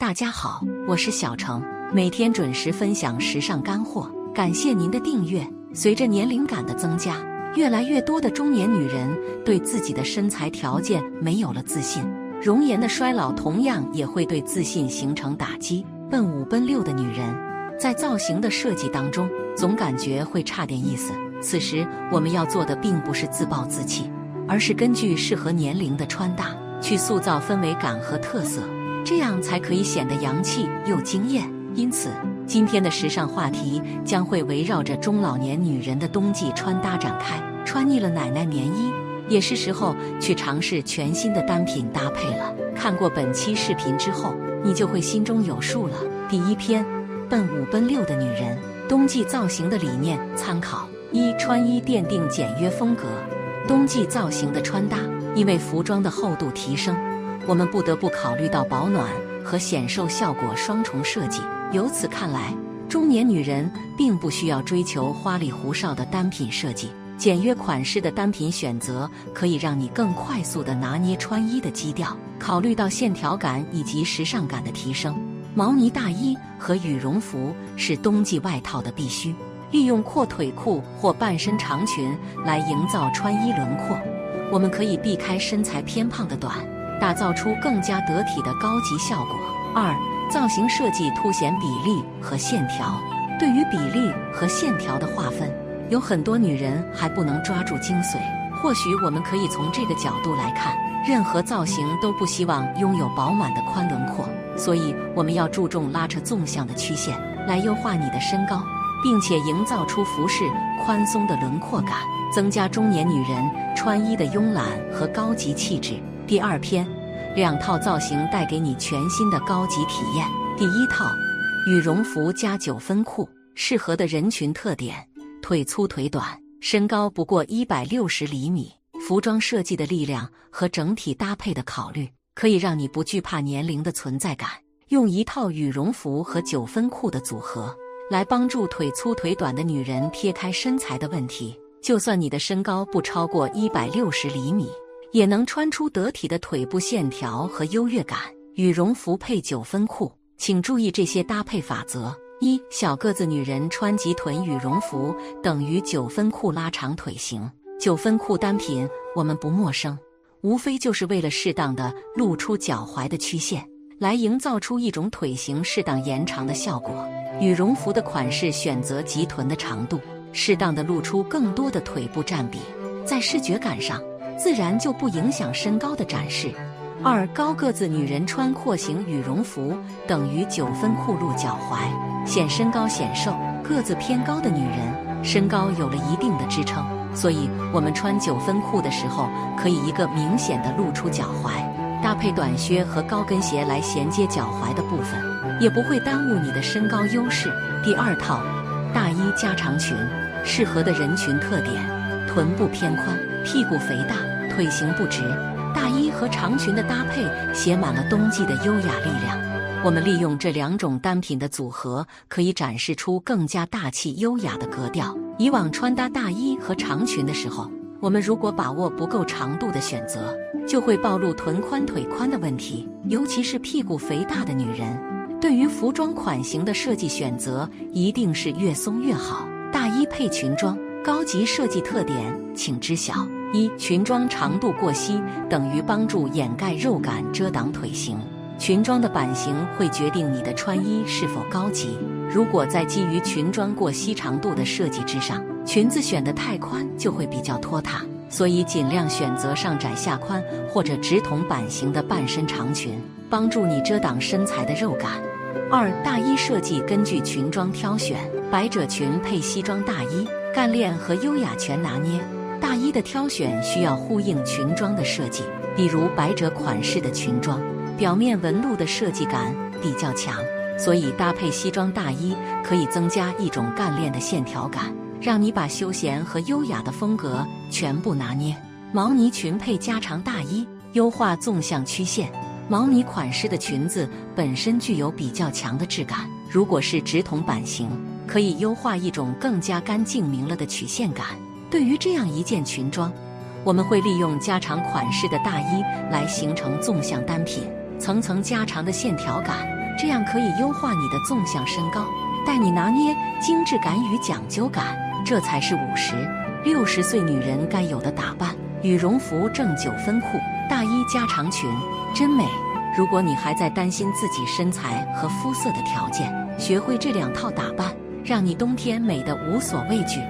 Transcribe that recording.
大家好，我是小程，每天准时分享时尚干货，感谢您的订阅。随着年龄感的增加，越来越多的中年女人对自己的身材条件没有了自信，容颜的衰老同样也会对自信形成打击。奔五奔六的女人，在造型的设计当中，总感觉会差点意思。此时，我们要做的并不是自暴自弃，而是根据适合年龄的穿搭去塑造氛围感和特色。这样才可以显得洋气又惊艳。因此，今天的时尚话题将会围绕着中老年女人的冬季穿搭展开。穿腻了奶奶棉衣，也是时候去尝试全新的单品搭配了。看过本期视频之后，你就会心中有数了。第一篇，奔五奔六的女人冬季造型的理念参考：一、穿衣奠定简约风格。冬季造型的穿搭，因为服装的厚度提升。我们不得不考虑到保暖和显瘦效果双重设计。由此看来，中年女人并不需要追求花里胡哨的单品设计，简约款式的单品选择可以让你更快速地拿捏穿衣的基调。考虑到线条感以及时尚感的提升，毛呢大衣和羽绒服是冬季外套的必须。利用阔腿裤或半身长裙来营造穿衣轮廓，我们可以避开身材偏胖的短。打造出更加得体的高级效果。二、造型设计凸显比例和线条。对于比例和线条的划分，有很多女人还不能抓住精髓。或许我们可以从这个角度来看：任何造型都不希望拥有饱满的宽轮廓，所以我们要注重拉扯纵向的曲线，来优化你的身高，并且营造出服饰宽松的轮廓感，增加中年女人穿衣的慵懒和高级气质。第二篇，两套造型带给你全新的高级体验。第一套，羽绒服加九分裤，适合的人群特点：腿粗腿短，身高不过一百六十厘米。服装设计的力量和整体搭配的考虑，可以让你不惧怕年龄的存在感。用一套羽绒服和九分裤的组合，来帮助腿粗腿短的女人撇开身材的问题。就算你的身高不超过一百六十厘米。也能穿出得体的腿部线条和优越感。羽绒服配九分裤，请注意这些搭配法则：一、小个子女人穿及臀羽绒服等于九分裤拉长腿型。九分裤单品我们不陌生，无非就是为了适当的露出脚踝的曲线，来营造出一种腿型适当延长的效果。羽绒服的款式选择及臀的长度，适当的露出更多的腿部占比，在视觉感上。自然就不影响身高的展示。二高个子女人穿廓形羽绒服等于九分裤露脚踝，显身高显瘦。个子偏高的女人身高有了一定的支撑，所以我们穿九分裤的时候可以一个明显的露出脚踝，搭配短靴和高跟鞋来衔接脚踝的部分，也不会耽误你的身高优势。第二套大衣加长裙，适合的人群特点：臀部偏宽，屁股肥大。腿型不直，大衣和长裙的搭配写满了冬季的优雅力量。我们利用这两种单品的组合，可以展示出更加大气优雅的格调。以往穿搭大衣和长裙的时候，我们如果把握不够长度的选择，就会暴露臀宽腿宽的问题。尤其是屁股肥大的女人，对于服装款型的设计选择，一定是越松越好。大衣配裙装，高级设计特点，请知晓。一裙装长度过膝等于帮助掩盖肉感、遮挡腿型。裙装的版型会决定你的穿衣是否高级。如果在基于裙装过膝长度的设计之上，裙子选得太宽就会比较拖沓，所以尽量选择上窄下宽或者直筒版型的半身长裙，帮助你遮挡身材的肉感。二大衣设计根据裙装挑选，百褶裙配西装大衣，干练和优雅全拿捏。大衣的挑选需要呼应裙装的设计，比如百褶款式的裙装，表面纹路的设计感比较强，所以搭配西装大衣可以增加一种干练的线条感，让你把休闲和优雅的风格全部拿捏。毛呢裙配加长大衣，优化纵向曲线。毛呢款式的裙子本身具有比较强的质感，如果是直筒版型，可以优化一种更加干净明了的曲线感。对于这样一件裙装，我们会利用加长款式的大衣来形成纵向单品，层层加长的线条感，这样可以优化你的纵向身高，带你拿捏精致感与讲究感，这才是五十六十岁女人该有的打扮。羽绒服正九分裤，大衣加长裙，真美。如果你还在担心自己身材和肤色的条件，学会这两套打扮，让你冬天美得无所畏惧。